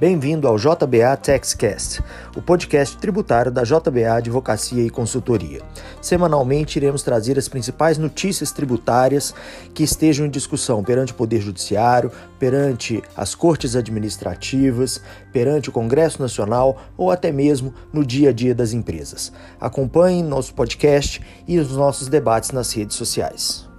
Bem-vindo ao JBA Taxcast, o podcast tributário da JBA Advocacia e Consultoria. Semanalmente iremos trazer as principais notícias tributárias que estejam em discussão perante o Poder Judiciário, perante as cortes administrativas, perante o Congresso Nacional ou até mesmo no dia a dia das empresas. Acompanhe nosso podcast e os nossos debates nas redes sociais.